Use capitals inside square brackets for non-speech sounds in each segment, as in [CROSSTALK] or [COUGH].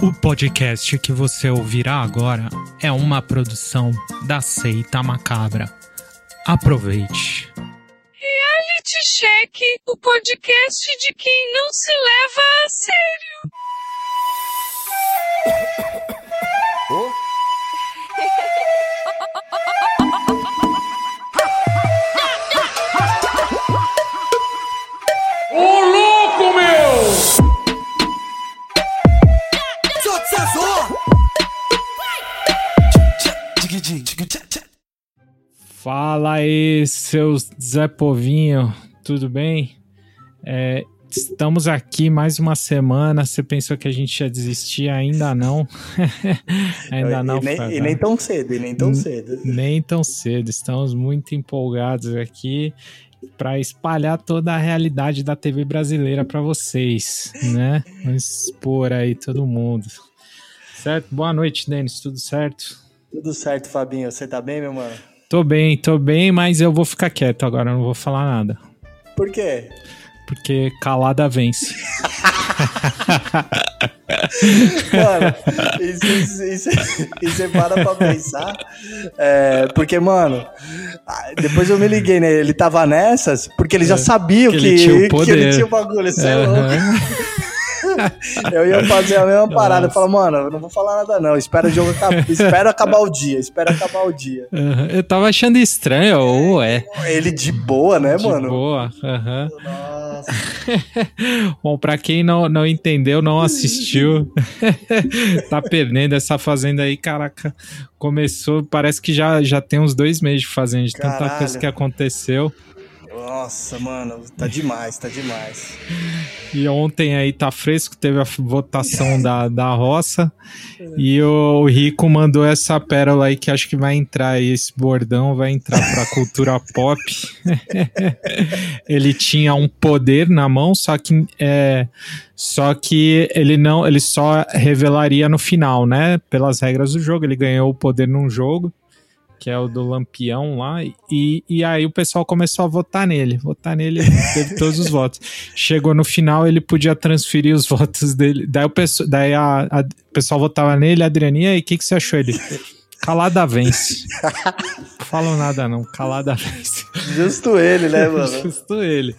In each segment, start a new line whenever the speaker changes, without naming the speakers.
O podcast que você ouvirá agora é uma produção da Seita Macabra. Aproveite.
Reality Check, o podcast de quem não se leva a sério.
Fala aí, seus Zé Povinho, tudo bem? É, estamos aqui mais uma semana. Você pensou que a gente ia desistir? Ainda não. [LAUGHS] Ainda não.
E nem, e nem tão cedo, e nem tão cedo.
Nem tão cedo. Estamos muito empolgados aqui para espalhar toda a realidade da TV brasileira para vocês, né? Vamos expor aí todo mundo. Certo? Boa noite, Denis. Tudo certo?
Tudo certo, Fabinho. Você tá bem, meu mano?
Tô bem, tô bem, mas eu vou ficar quieto agora, não vou falar nada.
Por quê?
Porque calada vence.
Mano, isso, isso, isso, isso você para pra pensar. É, porque, mano, depois eu me liguei, né? Ele tava nessas, porque ele já sabia
É, que
que,
ele tinha o
que
poder.
ele tinha o bagulho. Você é louco. [LAUGHS] Eu ia fazer a mesma parada.
Nossa.
falo, mano, eu não vou falar nada, não. Espera o jogo acabar. [LAUGHS] espera acabar o dia. Espera acabar o dia.
Aham. Eu tava achando estranho, ou é.
Ele de boa, né,
De
mano?
boa. aham.
Nossa. [LAUGHS]
Bom, pra quem não, não entendeu, não assistiu, tá perdendo essa fazenda aí, caraca. Começou, parece que já, já tem uns dois meses de fazenda, de tanta coisa que aconteceu.
Nossa, mano, tá demais, tá demais.
E ontem aí tá fresco, teve a votação da, da roça. E o, Rico mandou essa pérola aí que acho que vai entrar aí, esse bordão vai entrar pra cultura pop. [LAUGHS] ele tinha um poder na mão, só que é, só que ele não, ele só revelaria no final, né? Pelas regras do jogo, ele ganhou o poder num jogo que é o do Lampião lá, e, e aí o pessoal começou a votar nele. Votar nele, ele teve todos os votos. Chegou no final, ele podia transferir os votos dele. Daí o pessoal, daí a, a- o pessoal votava nele, Adrianinha, e o que, que você achou? Ele, calada vence. Não falo nada não, calada vence.
Justo ele, né, mano?
Justo ele.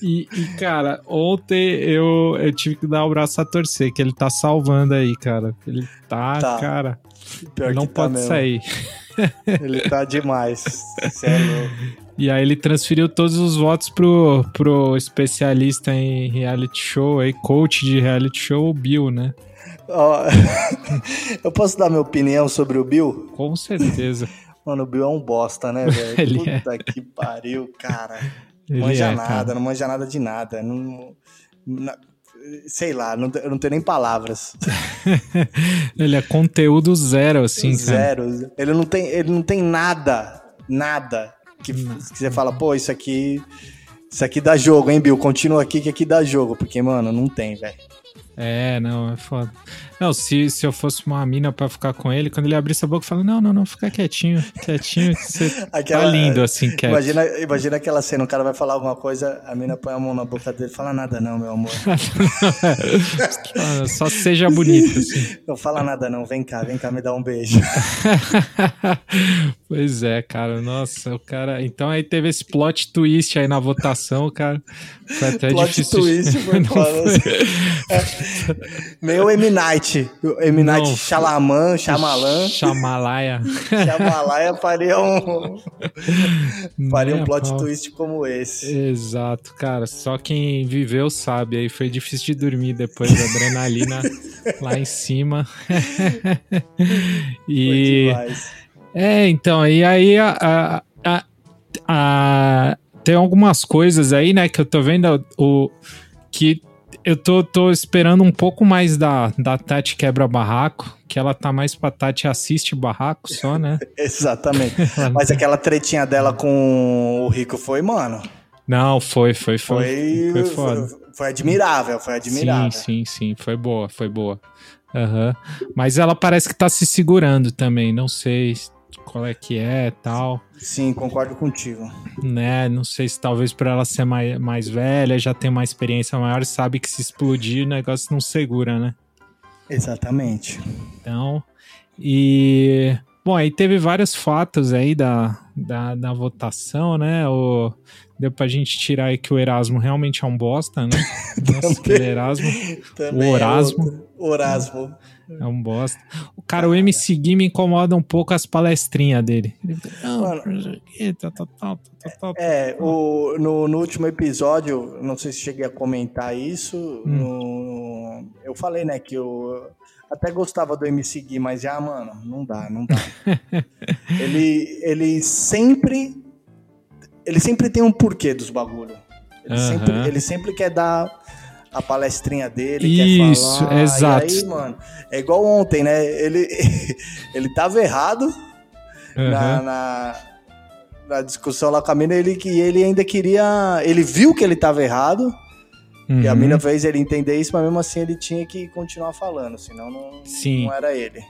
E, e, cara, ontem eu, eu tive que dar o braço a torcer, que ele tá salvando aí, cara. Ele tá,
Tá.
cara,
Pior
não
tá
pode
mesmo.
sair. [LAUGHS]
Ele tá demais. Louco.
E aí ele transferiu todos os votos pro, pro especialista em reality show, aí, coach de reality show, o Bill, né?
Ó, [LAUGHS] eu posso dar minha opinião sobre o Bill?
Com certeza. [LAUGHS]
Mano, o Bill é um bosta, né, velho?
Ele é.
Puta que pariu, cara.
Ele
manja
é,
nada,
cara.
não manja nada de nada. Não, na- sei lá, não, eu não tenho nem palavras. [LAUGHS]
ele é conteúdo zero, assim, cara.
Zero. Ele não tem, ele não tem nada, nada que, que você fala, pô, isso aqui, isso aqui dá jogo, hein, Bill? Continua aqui que aqui dá jogo, porque mano, não tem, velho.
É, não, é foda. Não, se, se eu fosse uma mina pra ficar com ele, quando ele abrisse a boca, eu falava, não, não, não, fica quietinho, quietinho, que você [LAUGHS]
Aquela-
tá lindo, assim, quieto.
Imagina, imagina aquela cena, o cara vai falar alguma coisa, a mina põe a mão na boca dele fala nada não, meu amor. [LAUGHS]
Ah, Só seja bonito, assim. [LAUGHS]
Não fala nada não, vem cá, vem cá me dar um beijo.
pois é, cara. Nossa, o cara. Então aí teve esse plot twist aí na votação, cara. Foi até
Plot
difícil.
twist foi
Não foi-
Meio M. Night. O M. Night
Não.
Xalaman, Xamalan.
Chamalaia.
Xamalaia [LAUGHS] faria um, [LAUGHS] faria um
a
plot
pau.
twist como esse.
Exato, cara. Só quem viveu sabe. Aí foi difícil de dormir depois da adrenalina [LAUGHS] lá em cima. E. É, então, e aí a, a- a- a- tem algumas coisas aí, né, que eu tô vendo o que eu tô, tô esperando um pouco mais da, da Tati Quebra Barraco, que ela tá mais pra Tati assiste barraco só, né? [LAUGHS]
Exatamente. [LAUGHS] Mas aquela tretinha dela com o Rico foi, mano.
Não, foi, foi, foi.
Foi,
Foi
foi,
foda.
foi admirável, foi admirável.
Sim, sim, sim, foi boa, foi boa. Aham. Mas ela parece que tá se segurando também, não sei qual é que é tal.
Sim, concordo contigo.
né? Não sei se talvez por ela ser mais, mais velha, já tem uma experiência maior, sabe que se explodir o negócio não segura, né?
Exatamente.
Então, e. Bom, aí teve vários fatos aí da, da, da votação, né? O, deu pra gente tirar aí que o Erasmo realmente é um bosta, né? [LAUGHS] Nossa, Erasmo.
Também
O
é
Orasmo.
outro. Orasmo.
É um bosta. O cara, o MC Gui me incomoda um pouco as palestrinhas dele. Ele fica, "Não,
Mano,
não sei o quê, tal, tal, tal, tal, tal,
É, o, no, no último episódio, não sei se cheguei a comentar isso,
Hum.
no- eu falei, né, que eu até gostava do MC Gui, mas já, mano, não dá, não dá. [LAUGHS] ele, ele sempre, ele sempre tem um porquê dos bagulho. Ele,
Aham.
sempre, ele sempre quer dar a palestrinha dele,
Isso,
quer falar.
exato.
E aí, mano, é igual ontem, né, ele, [LAUGHS] ele tava errado, na,
Aham.
na, na discussão lá com a mina, ele, que ele ainda queria. Ele viu que ele tava errado, e a
Uhum.
mina fez ele entender isso, mas mesmo assim ele tinha que continuar falando, senão não,
Sim.
não era ele.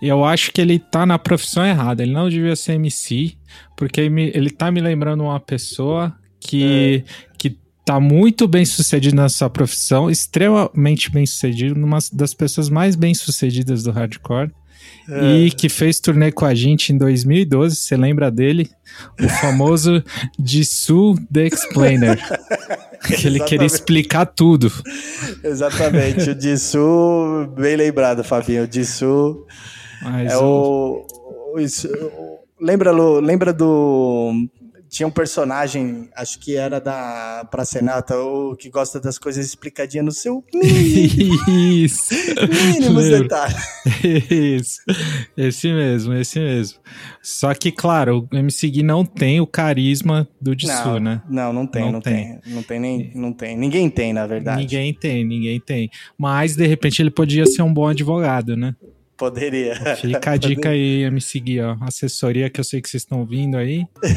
Eu acho que ele tá na profissão errada. Ele não devia ser MC, porque ele, tá me lembrando uma pessoa que, que tá muito bem sucedido nessa profissão, extremamente bem sucedido, uma das pessoas mais bem sucedidas do hardcore. E que fez turnê com a gente em 2012, você lembra dele? O [LAUGHS] famoso Jisoo The Explainer. [LAUGHS] que ele queria explicar tudo.
Exatamente, o Dissu, bem lembrado, Fabinho. O Dissu
Mas
é o. o- lembra, Lu, lembra do. Tinha um personagem, acho que era da Praça Senata, o que gosta das coisas explicadinhas no seu [LAUGHS]
Isso.
mínimos
Lembro.
detalhes.
Isso. Esse mesmo, esse mesmo. Só que, claro, o MC Gui não tem o carisma do Dissu, né?
Não, não tem,
Não
não,
tem.
tem. Não tem nem. Não tem. Ninguém tem, na verdade.
Ninguém tem, ninguém tem. Mas, de repente, ele podia ser um bom advogado, né?
Poderia.
Fica a dica aí, MC Gui, ó. Assessoria que eu sei que vocês estão vindo aí. [LAUGHS]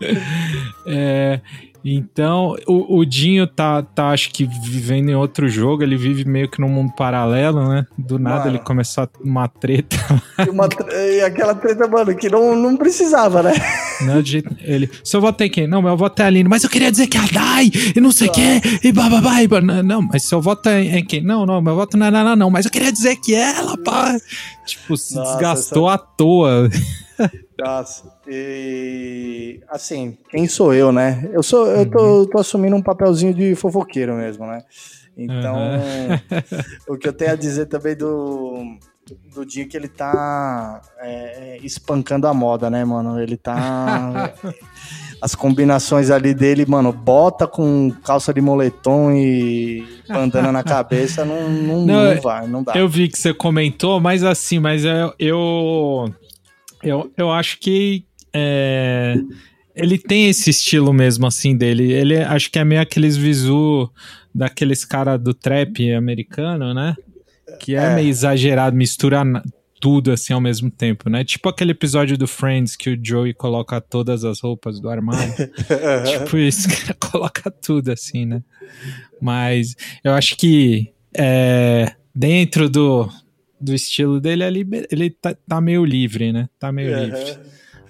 [LAUGHS] É, então, o, o Dinho tá, tá, acho que, vivendo em outro jogo. Ele vive meio que num mundo paralelo, né? Do nada
Mano.
ele começou uma treta. [LAUGHS]
E, uma aquela treta, mano, que não, não precisava, né?
Não, de jeito, ele, seu voto tem quem? Não, meu voto é a Aline, mas eu queria dizer que é a Dai, e não sei o que, e bababá, e não, não, mas seu voto é em quem? Não, não, meu voto não é nada, não, mas eu queria dizer que ela, pá. Tipo, se
Nossa,
desgastou à toa. [LAUGHS]
Nossa. E assim, quem sou eu, né? Eu sou, eu tô, tô assumindo um papelzinho de fofoqueiro mesmo, né? Então, o que eu tenho a dizer também do do dia que ele tá é, espancando a moda, né, mano? Ele tá [LAUGHS] as combinações ali dele, mano, bota com calça de moletom e bandana na cabeça, não, não,
Não,
não vai, não dá.
Eu vi que você comentou, mas assim, mas eu eu, eu, eu acho que é, ele tem esse estilo mesmo assim dele. Ele acho que é meio aqueles visu daqueles cara do trap americano, né? Que é,
É.
meio exagerado, mistura tudo assim ao mesmo tempo, né? Tipo aquele episódio do Friends que o Joey coloca todas as roupas do armário. [LAUGHS] tipo isso, [LAUGHS] que coloca tudo assim, né? Mas eu acho que é, dentro do, do estilo dele ali, ele tá, tá meio livre, né? Tá meio
Aham.
livre.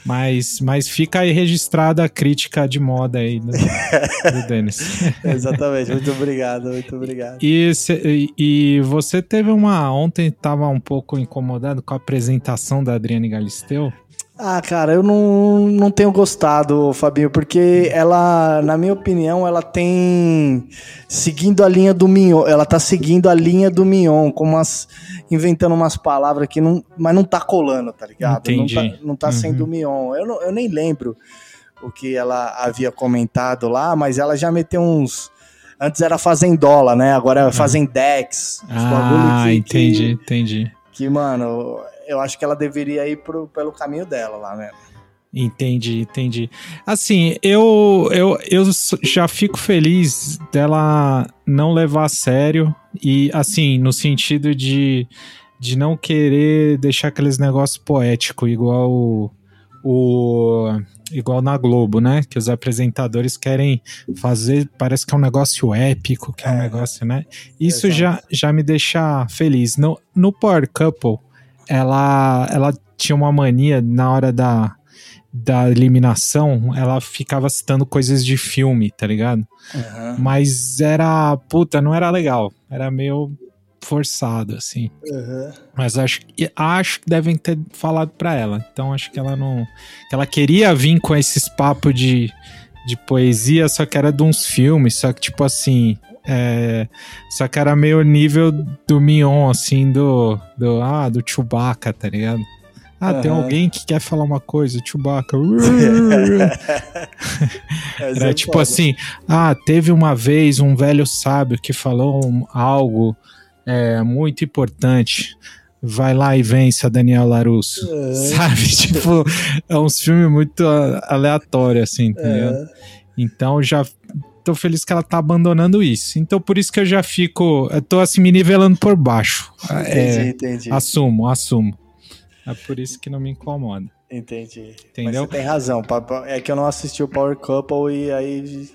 Mas, mas fica aí registrada a crítica de moda aí do, do [LAUGHS] Denis.
Exatamente, muito obrigado, muito obrigado.
E, cê- e- você teve uma. Ontem tava um pouco incomodado com a apresentação da Adriane Galisteu.
Ah, cara, eu não, não tenho gostado, Fabinho, porque ela, na minha opinião, ela tem seguindo a linha do Mignon, ela tá seguindo a linha do Mignon, como umas, inventando umas palavras que não, mas não tá colando, tá ligado?
Entendi.
Não tá, não tá
Uhum.
sendo Mignon. Eu, não- eu nem lembro o que ela havia comentado lá, mas ela já meteu uns Antes era Fazendola, né? Agora é Fazendex. Os bagulho
Ah, entendi,
que-
entendi.
que, mano, eu acho que ela deveria ir pro, pelo caminho dela lá, né?
Entendi, entendi. Assim, eu, eu, eu já fico feliz dela não levar a sério e, assim, no sentido de, de não querer deixar aqueles negócios poéticos, igual o, o- igual na Globo, né? Que os apresentadores querem fazer, parece que é um negócio épico, que é, um
É.
negócio, né? Isso
Exato.
já, já me deixa feliz. No, no Power Couple, ela, ela tinha uma mania na hora da, da eliminação, ela ficava citando coisas de filme, tá ligado?
Aham.
Mas era, puta, não era legal. Era meio forçado, assim.
Uhum.
Mas acho, acho que devem ter falado pra ela. Então acho que ela não. Que ela queria vir com esses papos de, de poesia, só que era de uns filmes, só que tipo assim. É, só que era meio nível do Mion, assim, do, do, ah, do Chewbacca, tá ligado? Ah, tem
Aham.
alguém que quer falar uma coisa, Chewbacca. [LAUGHS] [LAUGHS] Era
é
tipo
foda.
assim, ah, teve uma vez um velho sábio que falou algo é, muito importante. Vai lá e vença Daniel Larusso.
É. [LAUGHS]
Sabe? Tipo, é uns filmes muito aleatórios, assim, entendeu?
É.
Então já tô feliz que ela tá abandonando isso. Então por isso que eu já fico. Eu tô assim me nivelando por baixo.
Entendi,
É,
entendi.
assumo, assumo. É por isso que não me incomoda.
Entendi.
Entendeu?
Mas você tem razão. É que eu não assisti o Power Couple e aí.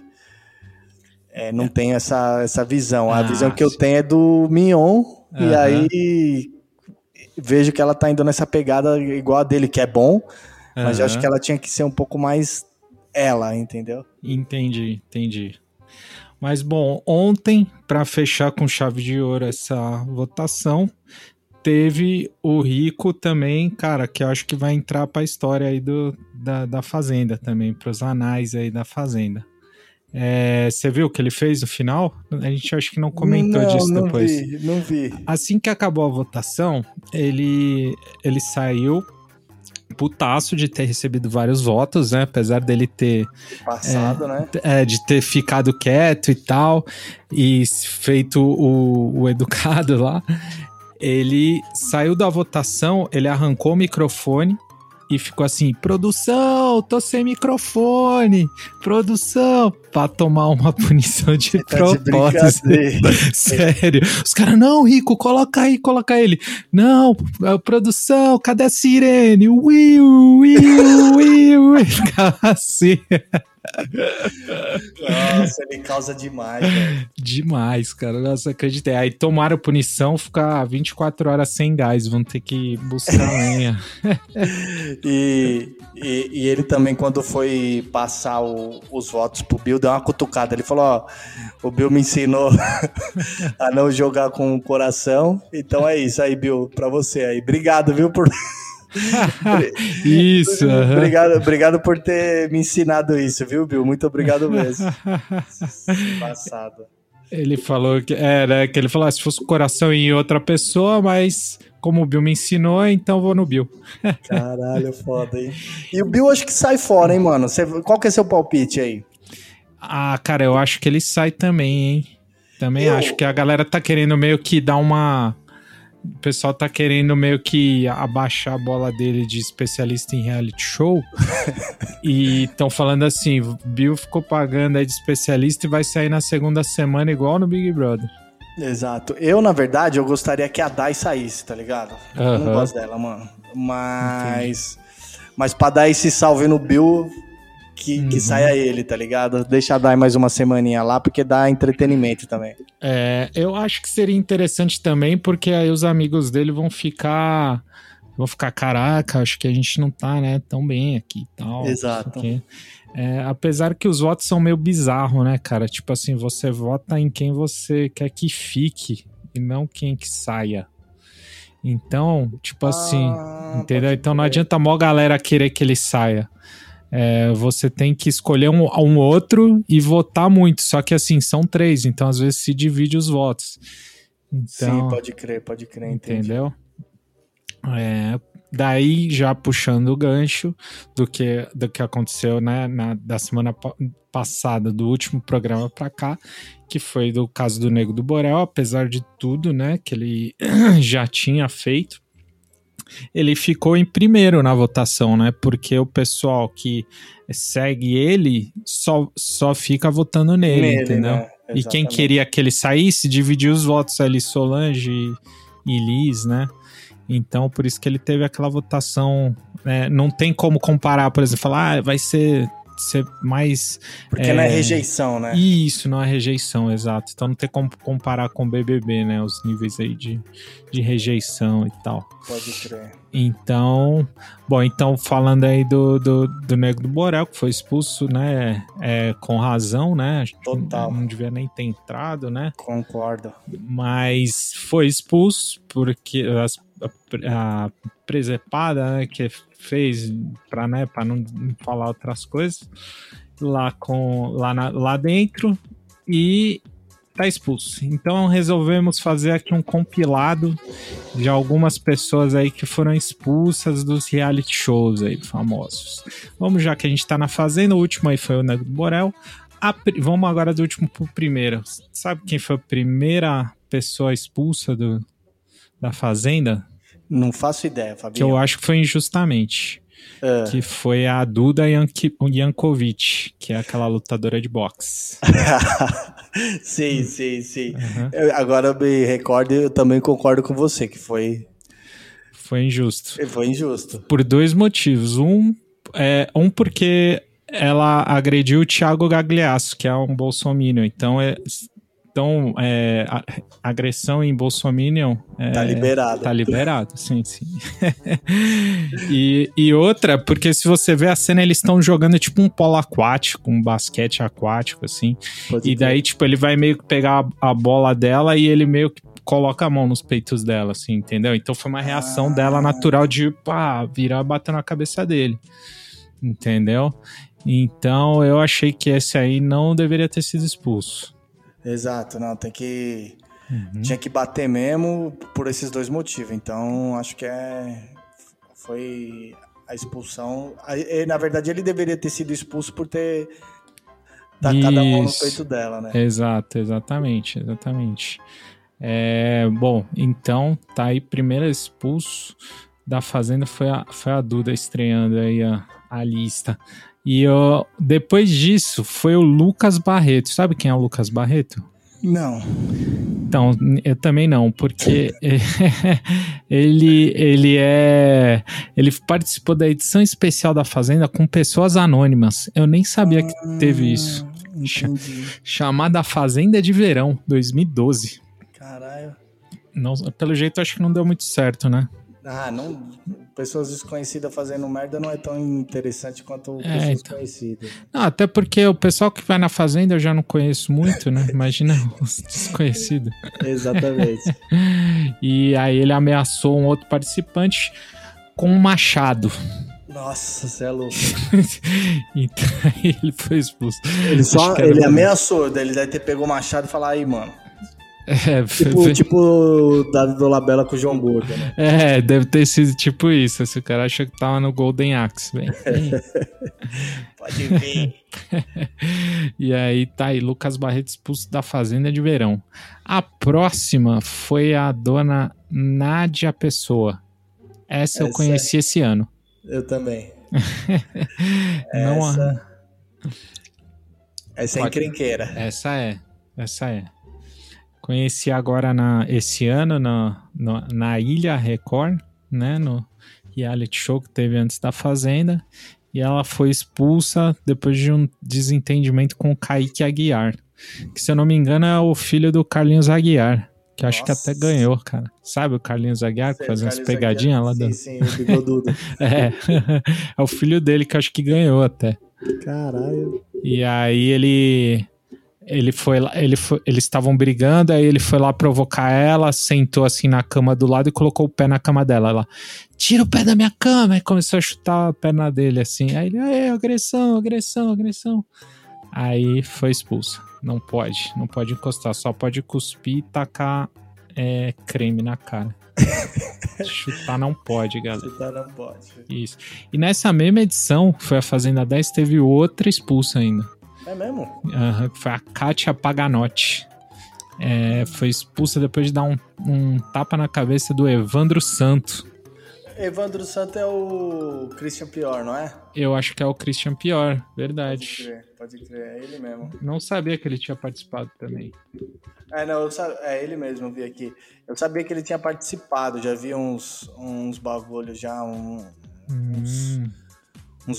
é, não tenho essa, essa visão. A
Ah,
visão que eu tenho é do Mion. E
Aham.
aí. Vejo que ela tá indo nessa pegada igual a dele, que é bom. Mas eu acho que ela tinha que ser um pouco mais ela, entendeu?
Entendi, entendi. Mas bom, ontem, para fechar com chave de ouro essa votação, teve o Rico também, cara, que eu acho que vai entrar para a história aí do, da, da Fazenda também, para os anais aí da Fazenda. É, Você viu o que ele fez no final? A gente acho que não comentou
não,
disso
não
depois.
Vi, não vi.
Assim que acabou a votação, ele, ele saiu putaço de ter recebido vários votos, né? Apesar dele ter
Passado, né?
é, de ter ficado quieto e tal, e feito o, o educado [LAUGHS] lá. Ele saiu da votação, ele arrancou o microfone e ficou assim: produção, tô sem microfone, produção, pra tomar uma [LAUGHS] punição de
Tá de
propósito.
brincadeira. [LAUGHS]
Sério. Os caras, não, Rico, coloca aí, coloca ele. Não, a produção, cadê a sirene? Will, Will, Ficava assim.
Nossa, ele causa demais, velho.
Demais, cara. Nossa, acreditei. Aí tomaram punição, ficar 24 horas sem gás. Vão ter que buscar lenha. [LAUGHS]
E, e, e ele também, quando foi passar o- os votos pro Bill, deu uma cutucada. Ele falou: Ó, o Bill me ensinou [LAUGHS] a não jogar com o coração. Então é isso aí, Bill, pra você aí. Obrigado, viu, por. [LAUGHS]
Isso.
obrigado, obrigado por ter me ensinado isso, viu, Bill? Muito obrigado mesmo. [LAUGHS] Passado.
Ele falou que era que ele falou: ah, se fosse o coração em outra pessoa, mas como o Bill me ensinou, então vou no Bill. [LAUGHS]
Caralho, foda, hein? E o Bill acho que sai fora, hein, mano? Você- qual que é seu palpite aí?
Ah, cara, eu acho que ele sai também, hein? Também
Eu-
acho que a galera tá querendo meio que dar uma. O pessoal tá querendo meio que abaixar a bola dele de especialista em reality show. [LAUGHS] e estão falando assim: Bill ficou pagando aí de especialista e vai sair na segunda semana igual no Big Brother.
Exato. Eu, na verdade, eu gostaria que a Dai saísse, tá ligado? Eu não gosto dela, mano. Mas. Mas pra dar esse salve no Bill, que, que
Uhum.
saia ele, tá ligado? Deixa a Dai mais uma semaninha lá, porque dá entretenimento também.
É, eu acho que seria interessante também, porque aí os amigos dele vão ficar. Vão ficar, caraca, acho que a gente não tá, né, tão bem aqui e tal.
Exato.
É, apesar que os votos são meio bizarros, né, cara? Tipo assim, você vota em quem você quer que fique e não quem que saia. Então, tipo assim,
Ah,
entendeu? Então não adianta a mó galera querer que ele saia. É, você tem que escolher um, um outro e votar muito. Só que assim, são três, então às vezes se divide os votos. Então,
Sim, pode crer, pode crer, entendi.
entendeu? É, daí já puxando o gancho do que, do que aconteceu né, na, da semana pa- passada, do último programa pra cá, que foi do caso do Nego do Borel, apesar de tudo, né, que ele [CLEARS THROAT] já tinha feito, ele ficou em primeiro na votação, né, porque o pessoal que segue ele só, só fica votando nele,
Nele,
entendeu?
né?
E quem queria que ele saísse dividiu os votos ali, Solange e, e Liz, né? Então, por isso que ele teve aquela votação. né? Não tem como comparar, por exemplo, falar, ah, vai ser ser mais.
Porque não é rejeição, né?
Isso, não é rejeição, exato. Então não tem como comparar com o BBB, né? Os níveis aí de, de rejeição e tal.
Pode crer.
Então, bom, então falando aí do, do, do Nego do Borel, que foi expulso, né? É, com razão, né?
Total.
Não, não devia nem ter entrado, né?
Concordo.
Mas foi expulso porque as, a, presepada né, que fez para né, pra não falar outras coisas lá, com, lá, na, lá dentro e tá expulso. Então resolvemos fazer aqui um compilado de algumas pessoas aí que foram expulsas dos reality shows aí famosos. Vamos já que a gente tá na fazenda, o último aí foi o Nego Borel. A, vamos agora do último pro primeiro. Sabe quem foi a primeira pessoa expulsa do, da fazenda?
Não faço ideia, Fabinho.
Que eu acho que foi injustamente.
É.
Que foi a Duda Yanki- Yankovic, que é aquela lutadora de boxe. [LAUGHS]
sim, sim, sim.
Uhum.
Eu- agora eu me recordo e eu também concordo com você, que foi,
Foi injusto.
foi injusto.
Por dois motivos. Um, é, um porque ela agrediu o Thiago Gagliasso, que é um bolsominion. Então, é, então é, a- agressão em bolsominion... É,
Tá liberado.
Tá liberado, sim, sim. [LAUGHS] e, e outra, porque se você ver a cena, eles estão jogando tipo um polo aquático, um basquete aquático, assim.
Pode
E
crer.
daí, tipo, ele vai meio que pegar a, a bola dela e ele meio que coloca a mão nos peitos dela, assim, entendeu? Então foi uma reação
Ah.
dela natural de, pá, virar bater na cabeça dele. Entendeu? Então eu achei que esse aí não deveria ter sido expulso.
Exato, não, tem que.
Uhum.
Tinha que bater mesmo por esses dois motivos. Então, acho que é. Foi a expulsão. Na verdade, ele deveria ter sido expulso por ter tacado a mão no
Isso.
peito dela, né?
Exato, exatamente, exatamente. É, bom, então tá aí, primeiro expulso da Fazenda foi a, foi a Duda estreando aí a, a lista. E ó, depois disso foi o Lucas Barreto. Sabe quem é o Lucas Barreto?
Não.
Então, eu também não, porque [LAUGHS] ele, ele é. Ele participou da edição especial da Fazenda com pessoas anônimas. Eu nem sabia que teve isso.
Entendi.
Chamada Fazenda de Verão, 2012.
Caralho.
Não, pelo jeito, acho que não deu muito certo, né?
Ah, não. Pessoas desconhecidas fazendo merda não é tão interessante quanto
É,
pessoas
então.
conhecidas.
Não, até porque o pessoal que vai na Fazenda eu já não conheço muito, né? [LAUGHS] Imagina os desconhecidos.
Exatamente. [LAUGHS]
E aí ele ameaçou um outro participante com um machado.
Nossa, você é louco. [LAUGHS]
então aí ele foi expulso.
Ele só ele ameaçou, daí ele deve ter pegou o machado e falar aí, mano.
É, [LAUGHS]
Tipo,
fe-
tipo o da Dolabella com o João Gordo, né?
é, deve ter sido tipo isso. Esse cara acha que tava no Golden Axe, bem. [LAUGHS]
Pode ver. [LAUGHS]
E aí tá aí, Lucas Barreto expulso da Fazenda de Verão. A próxima foi a dona Nádia Pessoa. Essa, eu
Essa
conheci esse ano.
Eu também.
Não a-
Essa, essa é
Pode.
encrenqueira.
Essa é, essa é. Conheci agora na, esse ano na, na, na Ilha Record, né? No reality show que teve antes da Fazenda. E ela foi expulsa depois de um desentendimento com o Kaique Aguiar. Que, se eu não me engano, é o filho do Carlinhos Aguiar. Que eu acho que até ganhou, cara. Sabe o Carlinhos Aguiar que fazia umas pegadinhas lá
Sim,
do.
sim, o bigodudo. [LAUGHS]
É. [LAUGHS] é o filho dele que eu acho que ganhou até.
Caralho.
E aí ele ele foi lá, ele foi, eles estavam brigando, aí ele foi lá provocar ela, sentou assim na cama do lado e colocou o pé na cama dela. Ela, tira o pé da minha cama! E começou a chutar a perna dele assim. Aí ele, "Aê, agressão, agressão, agressão. Aí foi expulsa. Não pode, não pode encostar, só pode cuspir e tacar é, creme na cara. [LAUGHS] Chutar não pode, galera.
Tá não pode.
Isso. E nessa mesma edição, foi a Fazenda 10, teve outra expulsa ainda.
É mesmo?
Aham, que foi a Kátia Paganotti. É, foi expulsa depois de dar um, um tapa na cabeça do Evandro Santo.
Evandro Santo é o Christian Pior, não é?
Eu acho que é o Christian Pior,
Pode
verdade.
crer, pode crer, é ele mesmo.
Não sabia que ele tinha participado também.
É, não, é ele mesmo, vi aqui. Eu sabia que ele tinha participado, já vi uns, uns bagulhos já, um-
Hum,
uns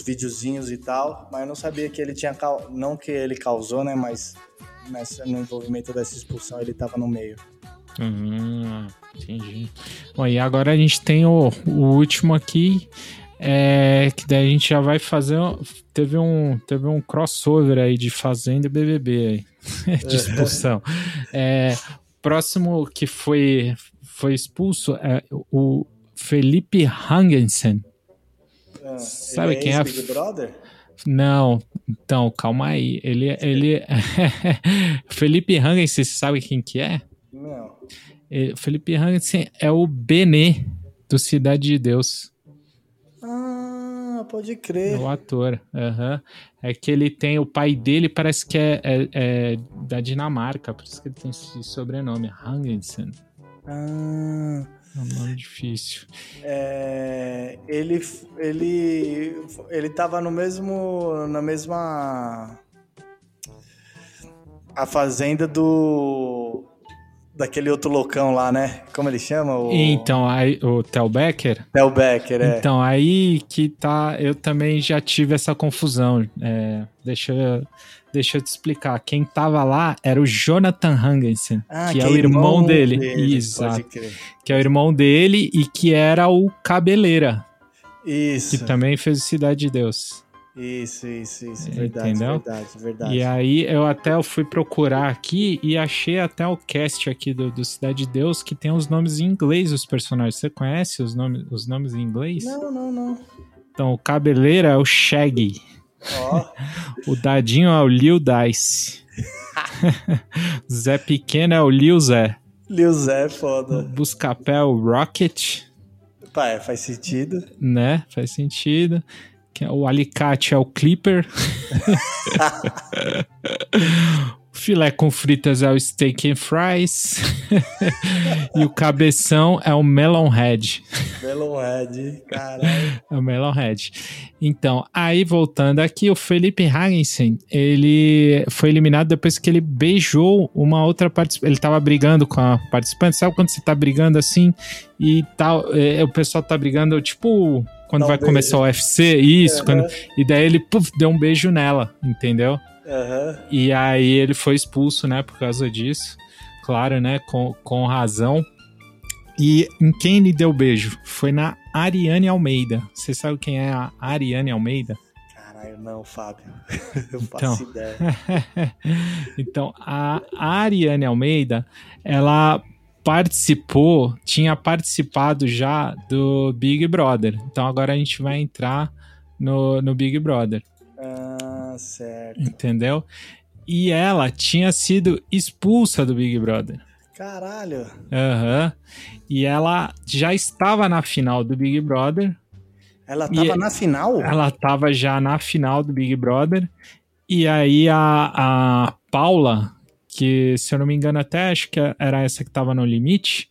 videozinhos e tal, mas eu não sabia que ele tinha. Não que ele causou, né? Mas nessa, no envolvimento dessa expulsão ele tava no meio.
Hum, entendi. Bom, e agora a gente tem o, o último aqui, é, que daí a gente já vai fazer. Teve um, teve um crossover aí de Fazenda e BBB aí, [LAUGHS] de expulsão. é, próximo que foi, foi expulso é o Felipe Hangensen.
Ah, Sabe é quem é? Big Brother?
Não, então, calma aí. Ele, ele... [LAUGHS] Felipe Hangensen, você sabe quem que é?
Não.
Felipe Hangensen é o Benê do Cidade de Deus.
Ah, pode crer.
O ator. Uhum. É que ele tem. O pai dele parece que é, é, é da Dinamarca, por isso que ele tem esse sobrenome, Hangensen.
Ah.
É um nome difícil.
É, ele, ele, ele tava no mesmo, na mesma a fazenda do daquele outro loucão lá, né? Como ele chama? O...
Então, aí, o Tel Becker?
Tel Becker, é.
Então, aí que tá. Eu também já tive essa confusão. É, deixa, deixa eu te explicar. Quem tava lá era o Jonathan Hangensen, ah, que, que, é, é o irmão, irmão dele. dele. Exato. Que é o irmão dele e que era o Cabeleira.
Isso.
Que também fez Cidade de Deus.
Isso, isso, isso. Verdade, Entendeu? verdade, verdade.
E aí eu até fui procurar aqui e achei até o cast aqui do, do Cidade de Deus que tem os nomes em inglês dos personagens. Você conhece os nomes, os nomes em inglês?
Não, não, não.
Então, o Cabeleira é o Shaggy.
Oh. [LAUGHS]
o Dadinho é o Lil Dice. [LAUGHS] Zé Pequeno é o Lil Zé.
Lil Zé, foda. O
Buscapé é o Rocket.
Pai, faz sentido.
Né? Faz sentido. É o alicate é o clipper. o [LAUGHS] filé com fritas é o steak and fries. e o cabeção é o melon head.
Melon head, caralho.
É o melon head. Então, aí voltando aqui, o Felipe Hagensen, ele foi eliminado depois que ele beijou uma outra participante. Ele tava brigando com a participante. Sabe quando você tá brigando assim e tal? É, o pessoal tá brigando, tipo quando vai um começar o UFC, isso, uhum. quando, e daí ele puff, deu um beijo nela, entendeu?
Uhum.
E aí ele foi expulso, né, por causa disso. Claro, né, com, com razão. E em quem ele deu beijo? Foi na Ariane Almeida. Você sabe quem é a Ariane Almeida?
Caralho, não, Fábio. [LAUGHS] Eu faço então, ideia. [LAUGHS]
então, a Ariane Almeida, ela participou, tinha participado já do Big Brother. Então agora a gente vai entrar no, no Big Brother.
Ah, certo.
Entendeu? E ela tinha sido expulsa do Big Brother.
Caralho.
Aham. Uhum. E ela já estava na final do Big Brother.
Ela estava na final?
Ela estava já na final do Big Brother. E aí a, a Paula, que se eu não me engano até acho que era essa que tava no limite,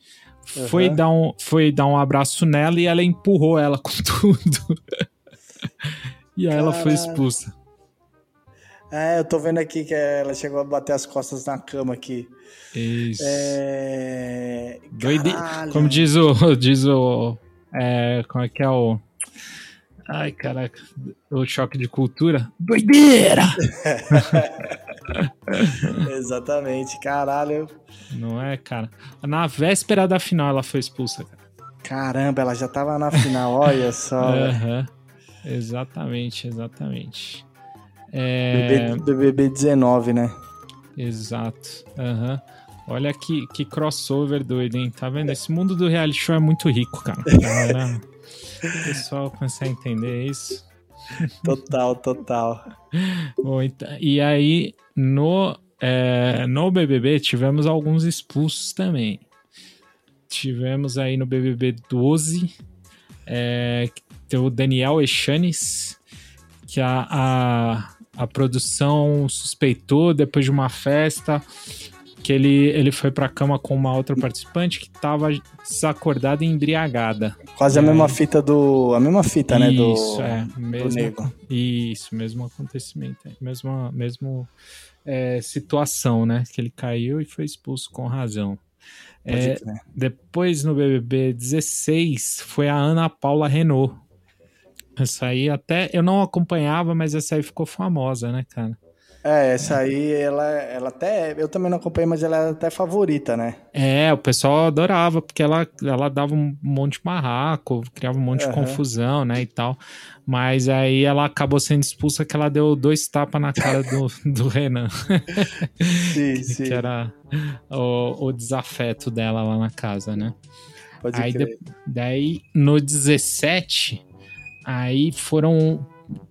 uhum. foi, dar um, foi dar um abraço nela e ela empurrou ela [LAUGHS] com tudo. e aí ela foi expulsa.
É, eu tô vendo aqui que ela chegou a bater as costas na cama aqui.
Isso.
É...
Doide... Como diz o. [LAUGHS] Diz o é, como é que é o. Ai, caraca. O choque de cultura. Doideira! [LAUGHS] [LAUGHS]
Exatamente, caralho.
Não é, cara? Na véspera da final ela foi expulsa, cara.
Caramba, ela já tava na final, olha só. [LAUGHS]
uhum. Exatamente, exatamente. É...
Do BB 19, né?
Exato. Uhum. Olha que, que crossover doido, hein? Tá vendo? Esse mundo do reality show é muito rico, cara. [LAUGHS] o pessoal começa a entender isso.
Total, total.
Bom, então, e aí, no, é, no BBB, tivemos alguns expulsos também. Tivemos aí no BBB 12 é, o Daniel Echanes, que a, a, a produção suspeitou depois de uma festa que ele, ele foi pra cama com uma outra participante que tava desacordada e embriagada.
Quase
e
a aí... mesma fita do. A mesma fita,
né?
Do,
isso, é. Mesmo,
do nego.
Isso, mesmo acontecimento. É, mesmo, mesmo é, situação, né? Que ele caiu e foi expulso com razão. É, depois no BBB 16 foi a Ana Paula Renault. Essa aí até eu não acompanhava, mas essa aí ficou famosa, né, cara?
É, essa aí, ela, ela até. Eu também não acompanhei, mas ela é até favorita, né?
É, o pessoal adorava, porque ela, ela dava um monte de marraco, criava um monte uhum. de confusão, né, e tal. Mas aí ela acabou sendo expulsa que ela deu dois tapas na cara do, [LAUGHS] do Renan.
Sim, [LAUGHS] sim.
Que era o, o desafeto dela lá na casa, né?
Pode
aí de, daí, no 17, aí foram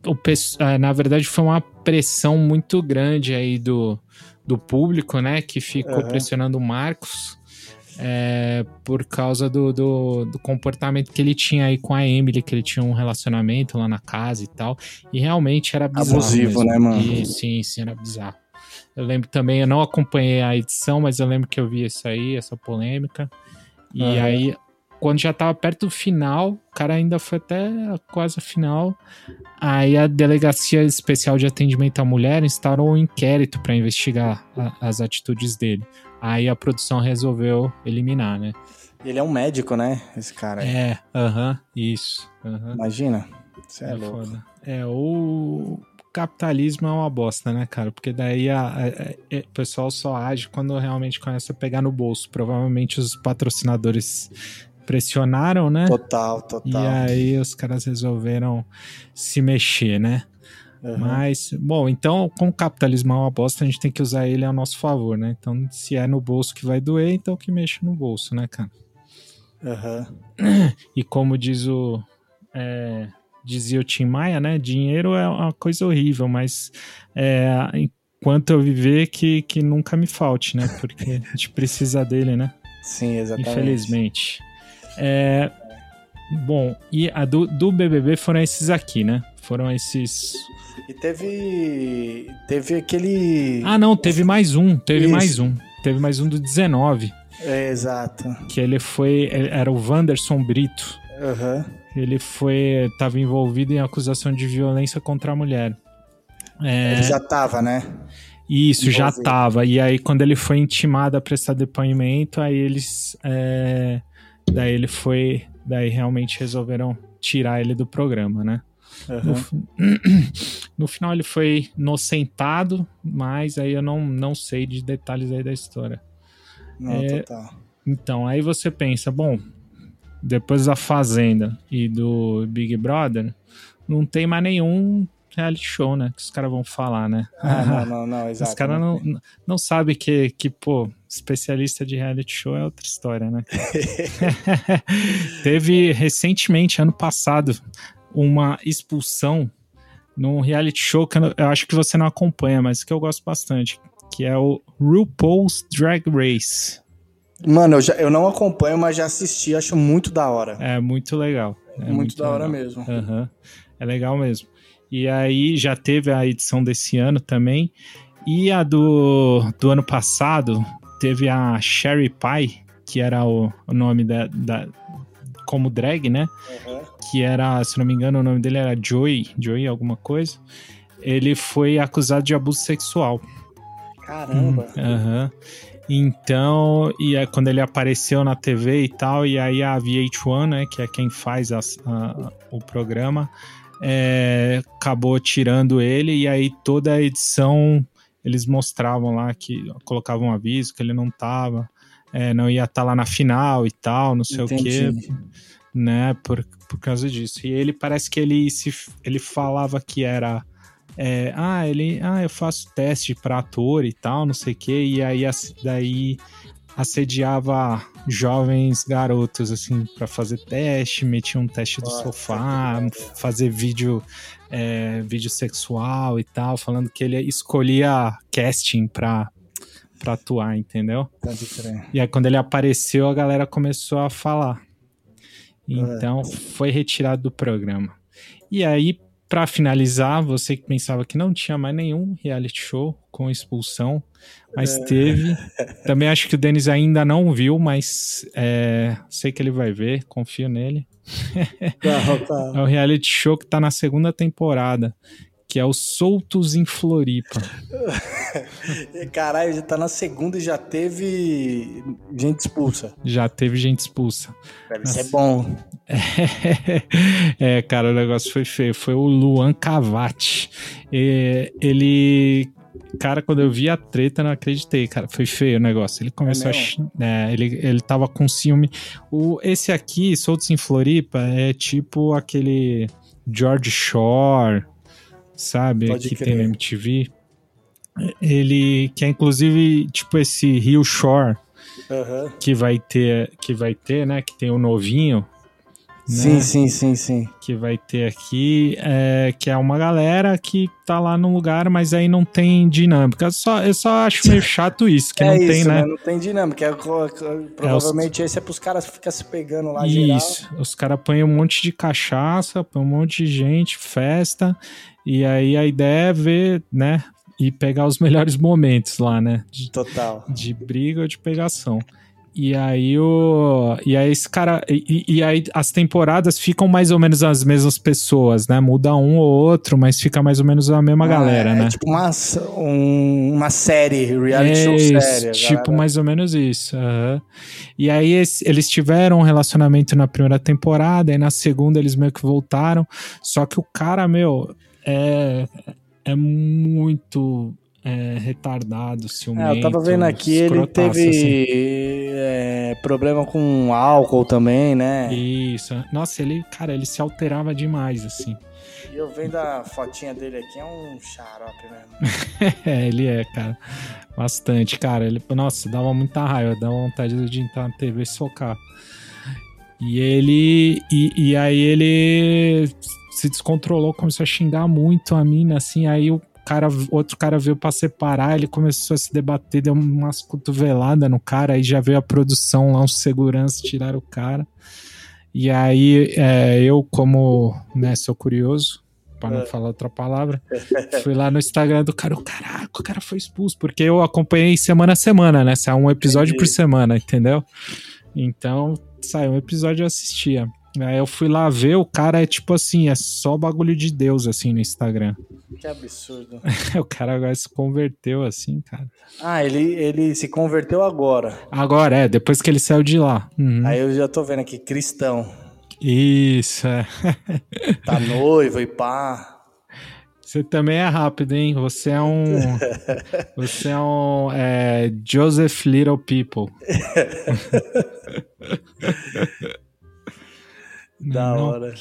o, é, na verdade foi uma pressão muito grande aí do, do público, né? Que ficou uhum. pressionando o Marcos é, por causa do, do, do, comportamento que ele tinha aí com a Emily, que ele tinha um relacionamento lá na casa e tal. E realmente era bizarro.
Abusivo,
mesmo.
né, mano?
E, sim, sim, era bizarro. Eu lembro também, eu não acompanhei a edição, mas eu lembro que eu vi isso aí, essa polêmica. E uhum. aí quando já tava perto do final, o cara ainda foi até quase a final. Aí a Delegacia Especial de Atendimento à Mulher instaurou um inquérito para investigar a, as atitudes dele. Aí a produção resolveu eliminar, né?
Ele é um médico, né? Esse cara.
É, aham, uh -huh, isso. Uh -huh.
Imagina. Você é, é louco. Foda.
É, o capitalismo é uma bosta, né, cara? Porque daí a, a, a, o pessoal só age quando realmente começa a pegar no bolso. Provavelmente os patrocinadores pressionaram, né?
Total, total.
E aí os caras resolveram se mexer, né? Uhum. Mas, bom, então, como o capitalismo é uma bosta, a gente tem que usar ele a nosso favor, né? Então, se é no bolso que vai doer, então que mexa no bolso, né, cara?
Uhum.
E como diz o. É, dizia o Tim Maia, né? Dinheiro é uma coisa horrível, mas é, enquanto eu viver, que, que nunca me falte, né? Porque a gente precisa dele, né?
Sim, exatamente.
Infelizmente. É, bom, e a do, do BBB foram esses aqui, né? Foram esses.
E teve. Teve aquele.
Ah, não, teve mais um. Teve Isso. mais um. Teve mais um do 19.
É, exato.
Que ele foi. Era o Wanderson Brito.
Uhum.
Ele foi. Tava envolvido em acusação de violência contra a mulher.
É... Ele já tava, né?
Isso, já tava. E aí, quando ele foi intimado a prestar depoimento, aí eles. É Daí ele foi. Daí realmente resolveram tirar ele do programa, né?
Uhum.
No, [CLEARS THROAT] no, final ele foi inocentado, mas aí eu não, não sei de detalhes aí da história.
Não, é, total.
Então, aí você pensa, bom, depois da Fazenda e do Big Brother, não tem mais nenhum reality show, né? Que os caras vão falar, né?
Ah, não, [LAUGHS] não, não, exato.
Os caras não, não, sabem que, que, pô, especialista de reality show é outra história, né? [LAUGHS] [LAUGHS] Teve recentemente, ano passado, uma expulsão num reality show que eu, eu acho que você não acompanha, mas que eu gosto bastante, que é o RuPaul's Drag Race.
Mano, eu, já, eu não acompanho, mas já assisti, acho muito da hora.
É muito legal. É
muito, muito da hora mesmo.
Uhum. É legal mesmo. E aí já teve a edição desse ano também. E a do, do ano passado teve a Sherry Pie, que era o, o nome da, da, como drag, né?
Uhum.
Que era, se não me engano, o nome dele era Joey, Joey alguma coisa. Ele foi acusado de abuso sexual.
Caramba!
Uhum. Então, e é quando ele apareceu na TV e tal, e aí a VH1, né, que é quem faz a, a, o programa, é, acabou tirando ele e aí toda a edição eles mostravam lá que colocavam um aviso que ele não tava, é, não ia estar tá lá na final e tal, não sei Entendi. o quê, né, por, por causa disso. E ele parece que ele se ele falava que era é, ah, ele, ah, eu faço teste para ator e tal, não sei o quê, e aí daí assediava jovens garotos, assim, para fazer teste, metia um teste do Nossa, sofá, fazer vídeo, é, vídeo sexual e tal, falando que ele escolhia casting pra, pra atuar, entendeu? E aí quando ele apareceu, a galera começou a falar. Então é. foi retirado do programa. E aí, para finalizar, você que pensava que não tinha mais nenhum reality show com expulsão, mas é. teve. [LAUGHS] Também acho que o Denis ainda não viu, mas é, sei que ele vai ver, confio nele.
Tá, tá. [LAUGHS]
É o reality show que tá na segunda temporada, que é o Soltos em Floripa. [LAUGHS]
Caralho, já tá na segunda e já teve gente expulsa.
Já teve gente expulsa.
Deve ser bom. [LAUGHS]
é, cara, o negócio foi feio. Foi o Luan Cavati. ele. Cara, quando eu vi a treta, não acreditei, cara. Foi feio o negócio. Ele começou é a. É, ele, ele tava com ciúme. O, esse aqui, Soltos em Floripa, é tipo aquele George Shore, sabe? Pode que crer. tem na MTV. Ele. Que é inclusive tipo esse Rio Shore. Uhum. Que vai ter, que vai ter, né? Que tem o novinho,
Sim, né? sim, sim, sim.
Que vai ter aqui, é, que é uma galera que tá lá no lugar, mas aí não tem dinâmica. Só, eu só acho meio [LAUGHS] chato isso, que é não isso, tem, né? né?
Não tem dinâmica. É, provavelmente é os... esse é pros caras ficar se pegando lá
Isso, geral. os caras põem um monte de cachaça, põem um monte de gente, festa, e aí a ideia é ver, né? E pegar os melhores momentos lá, né?
De, Total.
De briga ou de pegação. E aí o. E aí esse cara. E, e, aí as temporadas ficam mais ou menos as mesmas pessoas, né? Muda um ou outro, mas fica mais ou menos a mesma ah, galera,
é,
né?
É tipo uma, um, uma série, reality é show
isso, série. Tipo, galera. mais ou menos isso. Uhum. E aí esse, eles tiveram um relacionamento na primeira temporada, e na segunda eles meio que voltaram. Só que o cara, meu, é. É muito é, retardado, ciumento.
É, eu tava vendo aqui, ele teve assim. é, problema com álcool também, né?
Isso. Nossa, ele, cara, ele se alterava demais, assim.
E eu vendo a fotinha dele aqui, é um xarope mesmo. [LAUGHS]
é, ele é, cara. Bastante, cara. Ele, nossa, dava muita raiva, dava vontade de entrar na TV e socar. E ele. E, e aí ele se descontrolou, começou a xingar muito a mina, assim. Aí o cara, outro cara veio para separar, ele começou a se debater, deu umas cotoveladas no cara, aí já veio a produção lá, uns seguranças tiraram o cara. E aí é, eu, como né, sou curioso, para não é. falar outra palavra, fui lá no Instagram do cara, o caraca, o cara foi expulso, porque eu acompanhei semana a semana, né? Saiu um episódio Entendi. por semana, entendeu? Então, saiu um episódio eu assistia. Aí eu fui lá ver, o cara é tipo assim, é só bagulho de Deus, assim, no Instagram.
Que absurdo. [LAUGHS]
o cara agora se converteu, assim, cara.
Ah, ele, ele se converteu agora.
Agora, é, depois que ele saiu de lá.
Uhum. Aí eu já tô vendo aqui, cristão.
Isso, é. [LAUGHS]
tá noivo e pá.
Você também é rápido, hein? Você é um. [LAUGHS] você é um. É, Joseph Little People.
Da não. hora.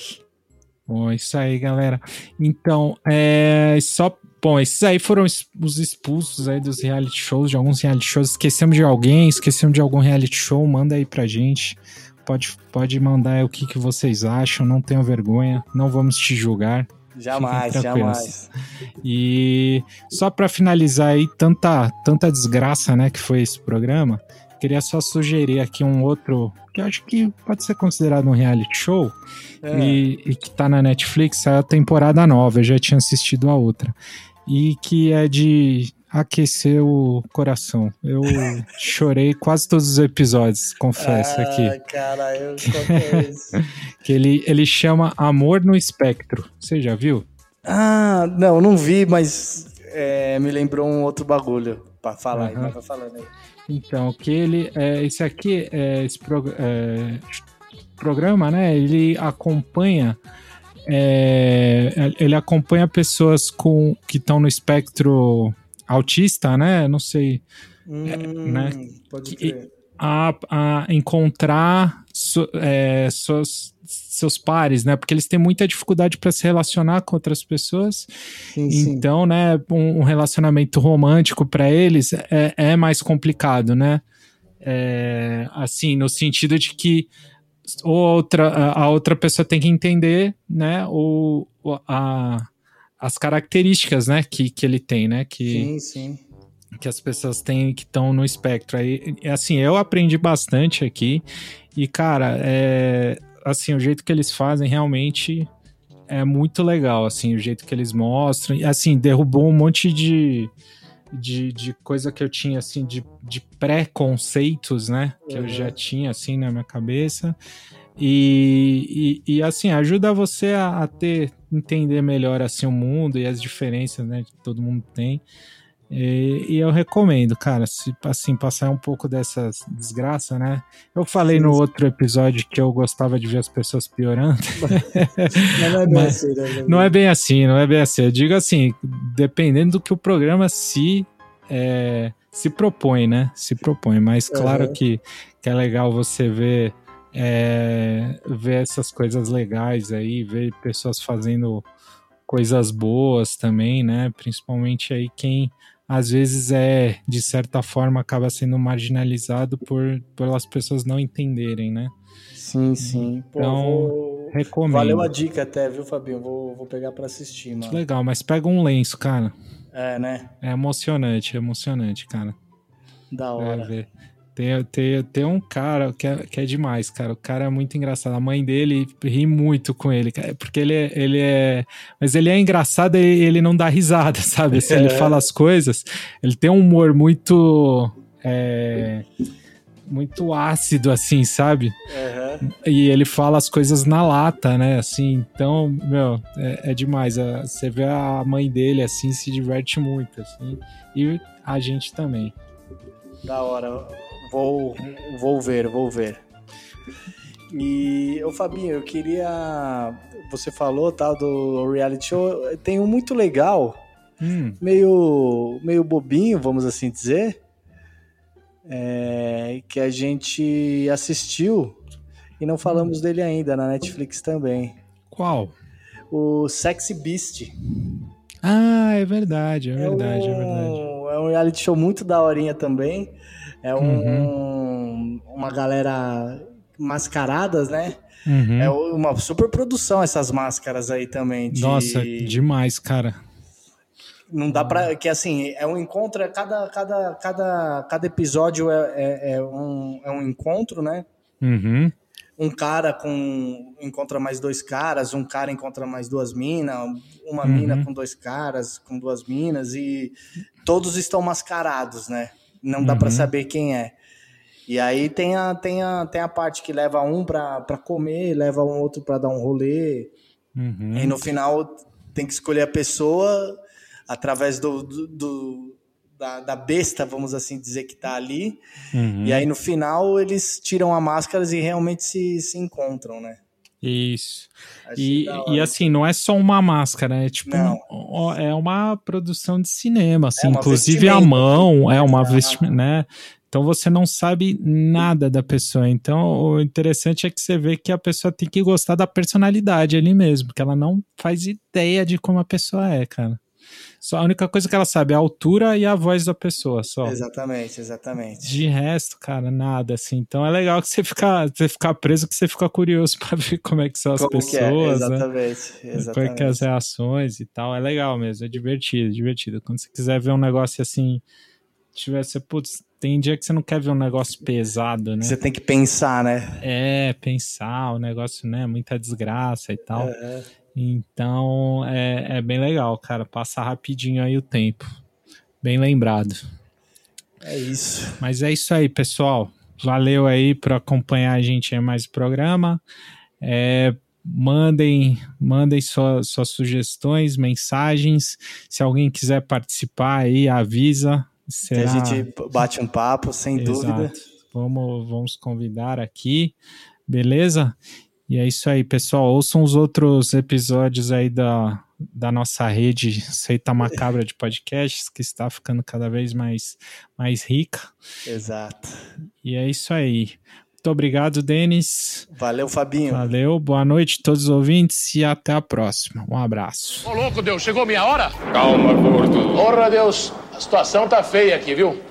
Bom, isso aí, galera. Então, é só. Bom, esses aí foram os expulsos aí dos reality shows, de alguns reality shows. Esquecemos de alguém, esquecemos de algum reality show, manda aí pra gente. Pode, pode mandar o que, que vocês acham, não tenham vergonha, não vamos te julgar.
Jamais, jamais.
E só para finalizar aí, tanta, tanta desgraça, né, que foi esse programa, queria só sugerir aqui um outro, que eu acho que pode ser considerado um reality show, é. e, e, que tá na Netflix, é a temporada nova, eu já tinha assistido a outra. E que é de aquecer o coração. Eu [LAUGHS] chorei quase todos os episódios, confesso ah, aqui.
cara, eu [LAUGHS]
que ele, ele chama Amor no Espectro. Você já viu?
Ah, não, não vi, mas é, me lembrou um outro bagulho. Pra falar, uhum. vai falando aí.
Então, que ele, é, esse aqui, é, esse é, programa, né? Ele acompanha, é, ele acompanha pessoas com que estão no espectro autista, né? Não sei,
hum, né? Pode que,
a, a encontrar so, é, suas seus pares, né? Porque eles têm muita dificuldade para se relacionar com outras pessoas. Sim, então, sim. né, um, um, relacionamento romântico para eles é, é, mais complicado, né? É, assim, no sentido de que outra, a outra pessoa tem que entender, né, o, a, as características, né, que, que ele tem, né?
Que, sim, sim.
Que as pessoas têm que estão no espectro. Aí, assim, eu aprendi bastante aqui. E, cara, é, assim, o jeito que eles fazem realmente é muito legal, assim, o jeito que eles mostram. E, assim, derrubou um monte de, de, de coisa que eu tinha, assim, de, de pré-conceitos, né? Que uhum. eu já tinha, assim, na minha cabeça. E, e, e assim, ajuda você a, a, ter, entender melhor, assim, o mundo e as diferenças, né? Que todo mundo tem. E, e, eu recomendo, cara, se assim, passar um pouco dessa desgraça, né? Eu falei sim, no sim. outro episódio que eu gostava de ver as pessoas piorando. [LAUGHS] não, é bem [LAUGHS] assim, né? não é bem assim, não é bem assim. Eu digo assim, dependendo do que o programa se. É, se propõe, né? Se propõe. Mas claro uhum. que, que é legal você ver, é, ver essas coisas legais aí, ver pessoas fazendo coisas boas também, né? Principalmente aí quem às vezes é, de certa forma, acaba sendo marginalizado por pelas pessoas não entenderem, né?
Sim, sim.
Pô, então, vou... recomendo.
Valeu a dica até, viu, Fabinho? Vou, vou pegar para assistir, mano.
Legal, mas pega um lenço, cara.
É, né?
É emocionante, é emocionante, cara.
Da hora.
ver. Tem, tem, tem um cara que é, que é demais, cara. O cara é muito engraçado. A mãe dele ri muito com ele, porque ele é. Ele é mas ele é engraçado e ele não dá risada, [LAUGHS] sabe? Se assim, é. ele fala as coisas, ele tem um humor muito. É, muito ácido, assim, sabe? Uhum. E ele fala as coisas na lata, né? Assim, então, meu, é, é demais. Você vê a mãe dele, assim, se diverte muito, assim. E a gente também.
Da hora. Vou, vou ver, vou ver. E, ô Fabinho, eu queria. Você falou tal tá, do reality show. Tem um muito legal, hum. meio, meio bobinho, vamos assim dizer, é, que a gente assistiu e não falamos dele ainda na Netflix também.
Qual?
O Sexy Beast.
Ah, é verdade, é verdade, é, um, é verdade.
É um reality show muito daorinha também. É um, uhum. uma galera mascaradas, né? Uhum. É uma super produção essas máscaras aí também.
De... Nossa, demais, cara.
Não dá pra. Que assim, é um encontro, é cada, cada, cada, cada episódio é, é, é um, é um encontro, né?
Uhum.
Um cara com. encontra mais dois caras, um cara encontra mais duas minas, uma uhum. mina com dois caras, com duas minas, e todos estão mascarados, né? Não dá uhum. para saber quem é. E aí tem a, tem a, tem a parte que leva um para comer, leva um outro para dar um rolê. Uhum. E no final tem que escolher a pessoa através do, do, do da, da, besta, vamos assim dizer, que tá ali. Uhum. E aí no final eles tiram a máscara e realmente se, se encontram, né?
Isso. E, e assim, não é só uma máscara, é tipo um, é uma produção de cinema, assim, é inclusive a mão é uma vestimenta, né? Então você não sabe nada da pessoa. Então o interessante é que você vê que a pessoa tem que gostar da personalidade ali mesmo, porque ela não faz ideia de como a pessoa é, cara. Só a única coisa que ela sabe é a altura e a voz da pessoa, só.
Exatamente, exatamente.
De resto, cara, nada, assim. Então é legal que você ficar, você ficar preso, que você fica curioso [LAUGHS] para ver como é que são as como pessoas, é?
Exatamente, né? exatamente.
Como é é as reações e tal. É legal mesmo, é divertido, divertido. Quando você quiser ver um negócio assim, tivesse, putz, tem dia que você não quer ver um negócio pesado, né?
Você tem que pensar, né?
É, pensar, o negócio, né? Muita desgraça e tal. É. Então é, é bem legal, cara. Passa rapidinho aí o tempo. Bem lembrado.
É isso.
Mas é isso aí, pessoal. Valeu aí por acompanhar a gente em mais programa. É, mandem mandem suas sugestões, mensagens. Se alguém quiser participar aí, avisa.
Será... A gente bate um papo, sem Exato. dúvida.
Vamos, vamos convidar aqui, beleza? E é isso aí, pessoal. Ouçam os outros episódios aí da, da nossa rede Seita Macabra de podcasts, que está ficando cada vez mais, mais rica.
Exato.
E é isso aí. Muito obrigado, Denis.
Valeu, Fabinho.
Valeu, boa noite a todos os ouvintes e até a próxima. Um abraço.
Ô, louco, Deus, chegou minha hora? Calma, gordo. Porra, Deus, a situação tá feia aqui, viu?